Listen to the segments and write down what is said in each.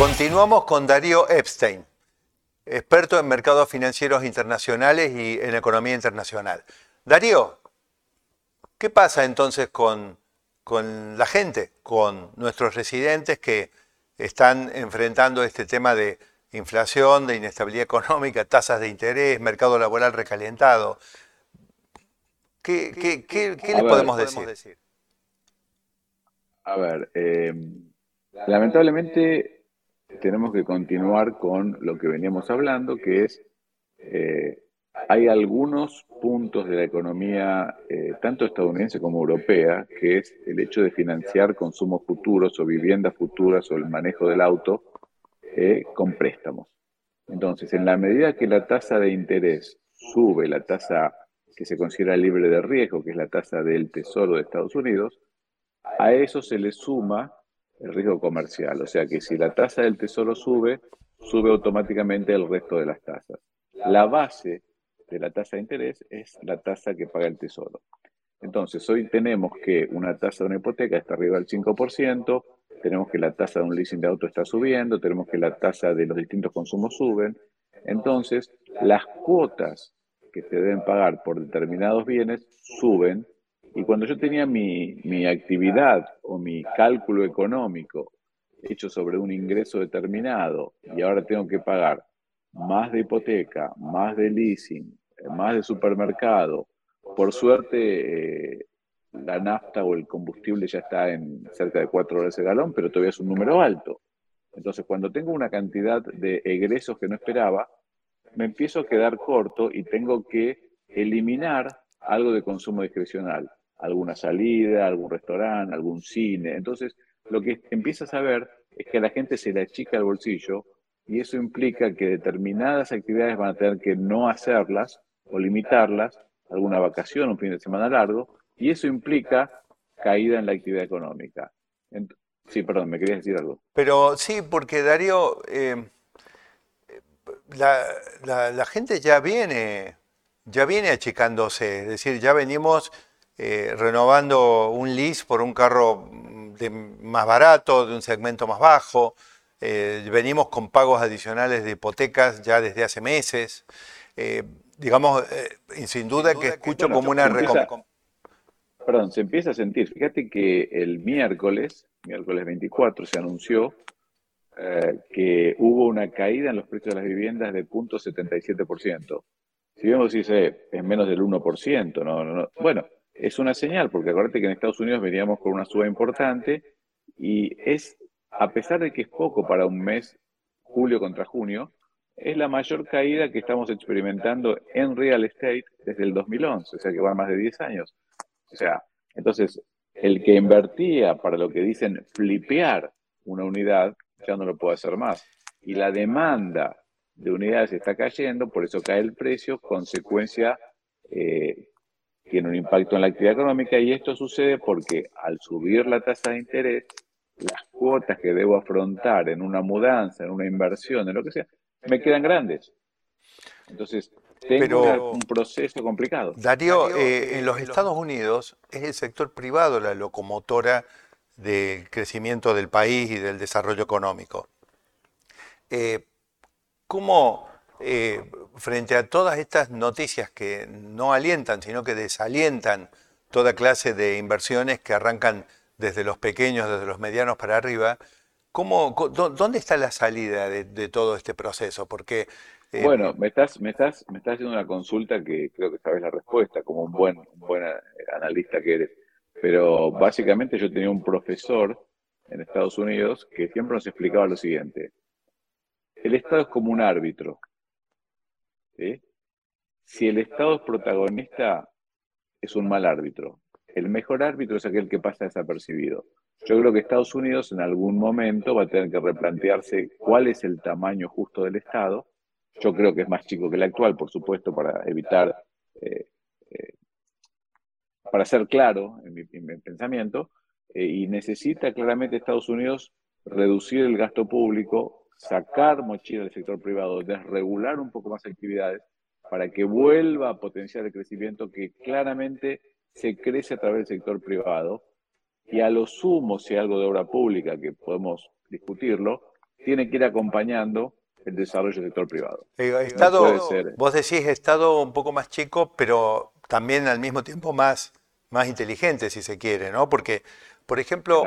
Continuamos con Darío Epstein, experto en mercados financieros internacionales y en economía internacional. Darío, ¿qué pasa entonces con, con la gente, con nuestros residentes que están enfrentando este tema de inflación, de inestabilidad económica, tasas de interés, mercado laboral recalentado? ¿Qué, qué, qué, les podemos, decir? A ver, eh, lamentablemente tenemos que continuar con lo que veníamos hablando, que es, eh, hay algunos puntos de la economía, eh, tanto estadounidense como europea, que es el hecho de financiar consumos futuros o viviendas futuras o el manejo del auto eh, con préstamos. Entonces, en la medida que la tasa de interés sube, la tasa que se considera libre de riesgo, que es la tasa del Tesoro de Estados Unidos, a eso se le suma el riesgo comercial. O sea que si la tasa del tesoro sube, sube automáticamente el resto de las tasas. La base de la tasa de interés es la tasa que paga el tesoro. Entonces, hoy tenemos que una tasa de una hipoteca está arriba del 5%, tenemos que la tasa de un leasing de auto está subiendo, tenemos que la tasa de los distintos consumos suben. Entonces, las cuotas que se deben pagar por determinados bienes suben y cuando yo tenía mi, actividad o mi cálculo económico hecho sobre un ingreso determinado y ahora tengo que pagar más de hipoteca, más de leasing, más de supermercado, por suerte eh, la nafta o el combustible ya está en cerca de 4 dólares el galón, pero todavía es un número alto. Entonces, cuando tengo una cantidad de egresos que no esperaba, me empiezo a quedar corto y tengo que eliminar algo de consumo discrecional alguna salida, algún restaurante, algún cine. Entonces, lo que empiezas a ver es que a la gente se le achica el bolsillo y eso implica que determinadas actividades van a tener que no hacerlas o limitarlas, alguna vacación, un fin de semana largo, y eso implica caída en la actividad económica. sí, perdón, me querías decir algo. Pero sí, porque Darío, eh, la, la, gente ya viene, ya viene achicándose, es decir, ya venimos eh, renovando un lease por un carro de más barato, de un segmento más bajo. Eh, venimos con pagos adicionales de hipotecas ya desde hace meses. Eh, digamos, sin duda, que escucho como una recomendación. Perdón, se empieza a sentir. Fíjate que el miércoles, miércoles 24, se anunció que hubo una caída en los precios de las viviendas de 0.77%. Si vemos, dice, es menos del 1%, no, no, no. Bueno, es una señal, porque acuérdate que en Estados Unidos veníamos con una suba importante y es, a pesar de que es poco para un mes, julio contra junio, es la mayor caída que estamos experimentando en real estate desde el 2011, o sea que va más de 10 años. O sea, entonces, el que invertía para lo que dicen flipear una unidad, ya no lo puede hacer más. Y la demanda de unidades está cayendo, por eso cae el precio, consecuencia eh, tiene un impacto en la actividad económica y esto sucede porque al subir la tasa de interés, las cuotas que debo afrontar en una mudanza, en una inversión, en lo que sea, me quedan grandes. Entonces, tengo un proceso complicado. Darío, eh, en los Estados Unidos es el sector privado la locomotora del crecimiento del país y del desarrollo económico. Eh, ¿Cómo eh, frente a todas estas noticias que no alientan, sino que desalientan toda clase de inversiones que arrancan desde los pequeños, desde los medianos para arriba, ¿cómo, ¿dónde está la salida de, todo este proceso? Porque eh, bueno, me estás, me, estás, me estás haciendo una consulta que creo que sabes la respuesta, como un buen, un buen analista que eres. Pero básicamente yo tenía un profesor en Estados Unidos que siempre nos explicaba lo siguiente. El Estado es como un árbitro. Si el Estado es protagonista, es un mal árbitro. El mejor árbitro es aquel que pasa desapercibido. Yo creo que Estados Unidos en algún momento va a tener que replantearse cuál es el tamaño justo del Estado. Yo creo que es más chico que el actual, por supuesto, para evitar, eh, eh, para ser claro en mi, pensamiento, eh, y necesita claramente Estados Unidos reducir el gasto público, sacar mochila del sector privado, desregular un poco más actividades para que vuelva a potenciar el crecimiento que claramente se crece a través del sector privado y a lo sumo, si hay algo de obra pública que podemos discutirlo, tiene que ir acompañando el desarrollo del sector privado. estado, Vos decís Estado un poco más chico, pero también al mismo tiempo más, más inteligente, si se quiere, ¿no? Porque, por ejemplo,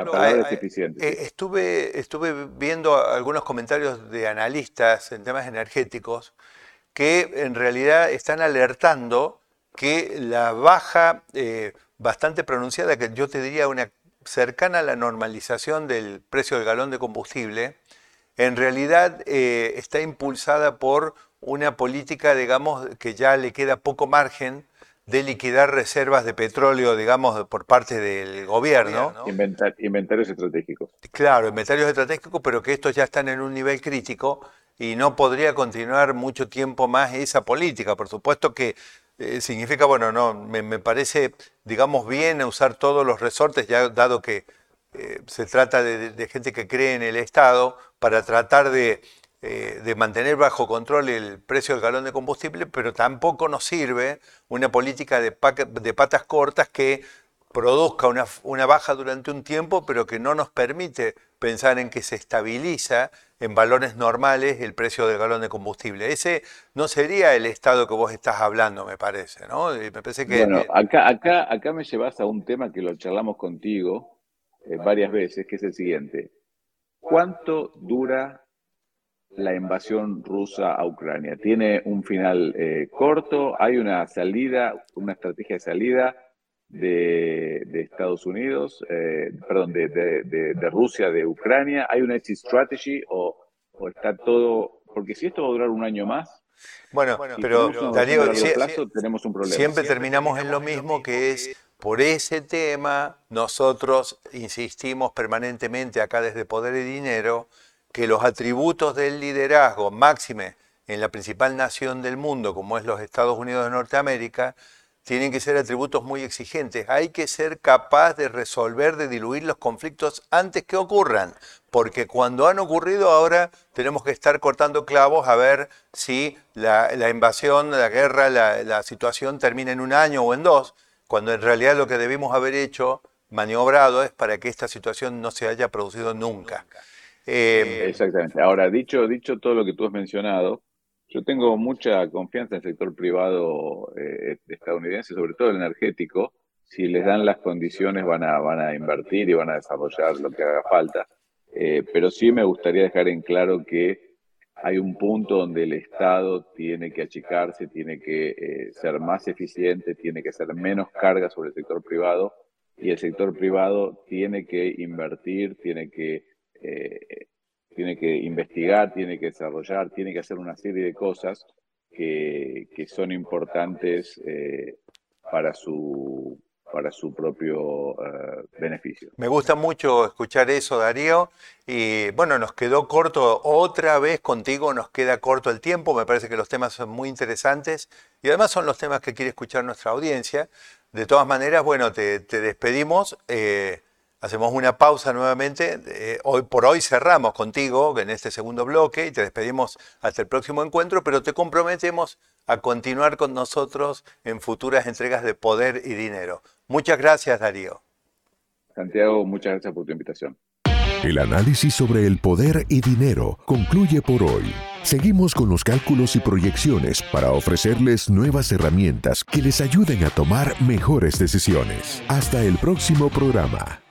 eh, estuve, estuve viendo algunos comentarios de analistas en temas energéticos que en realidad están alertando que la baja eh, bastante pronunciada, que yo te diría una cercana a la normalización del precio del galón de combustible, en realidad eh, está impulsada por una política, digamos, que ya le queda poco margen de liquidar reservas de petróleo, digamos, por parte del gobierno. inventarios estratégicos. Claro, inventarios estratégicos, pero que estos ya están en un nivel crítico y no podría continuar mucho tiempo más esa política. Por supuesto que eh, significa, bueno, no, me, parece, digamos, bien usar todos los resortes, ya dado que eh, se trata de, gente que cree en el Estado, para tratar de, eh, de, mantener bajo control el precio del galón de combustible, pero tampoco nos sirve una política de, de patas cortas que produzca una, una baja durante un tiempo, pero que no nos permite pensar en que se estabiliza en valores normales el precio del galón de combustible. Ese no sería el estado que vos estás hablando, me parece, ¿no? Me parece que... Bueno, acá, acá, acá me llevas a un tema que lo charlamos contigo eh, varias veces, que es el siguiente. ¿Cuánto dura la invasión rusa a Ucrania? ¿Tiene un final eh, corto? ¿Hay una salida, una estrategia de salida? de, Estados Unidos, eh, perdón, de, Rusia, de Ucrania? ¿Hay una exit strategy o, está todo? Porque si esto va a durar un año más. Bueno, pero Darío, tenemos un problema. siempre terminamos en lo mismo que es por ese tema nosotros insistimos permanentemente acá desde Poder y Dinero que los atributos del liderazgo máxime en la principal nación del mundo como es los Estados Unidos de Norteamérica tienen que ser atributos muy exigentes. Hay que ser capaz de resolver, de diluir los conflictos antes que ocurran, porque cuando han ocurrido ahora tenemos que estar cortando clavos a ver si la, invasión, la guerra, la, situación termina en un año o en dos, cuando en realidad lo que debimos haber hecho, maniobrado, es para que esta situación no se haya producido nunca. Eh, Exactamente. Ahora, dicho, dicho todo lo que tú has mencionado, yo tengo mucha confianza en el sector privado eh, estadounidense, sobre todo el energético. Si les dan las condiciones van a, van a invertir y van a desarrollar lo que haga falta. Eh, pero sí me gustaría dejar en claro que hay un punto donde el Estado tiene que achicarse, tiene que ser más eficiente, tiene que hacer menos carga sobre el sector privado y el sector privado tiene que invertir, tiene que tiene que investigar, tiene que desarrollar, tiene que hacer una serie de cosas que, son importantes eh, para su para su propio eh, beneficio. Me gusta mucho escuchar eso, Darío. Y bueno, nos quedó corto, otra vez contigo nos queda corto el tiempo, me parece que los temas son muy interesantes y además son los temas que quiere escuchar nuestra audiencia. De todas maneras, bueno, te, despedimos. Eh, Hacemos una pausa nuevamente. Eh, hoy por hoy cerramos contigo en este segundo bloque y te despedimos hasta el próximo encuentro, pero te comprometemos a continuar con nosotros en futuras entregas de Poder y Dinero. Muchas gracias, Darío. Santiago, muchas gracias por tu invitación. El análisis sobre el poder y dinero concluye por hoy. Seguimos con los cálculos y proyecciones para ofrecerles nuevas herramientas que les ayuden a tomar mejores decisiones. Hasta el próximo programa.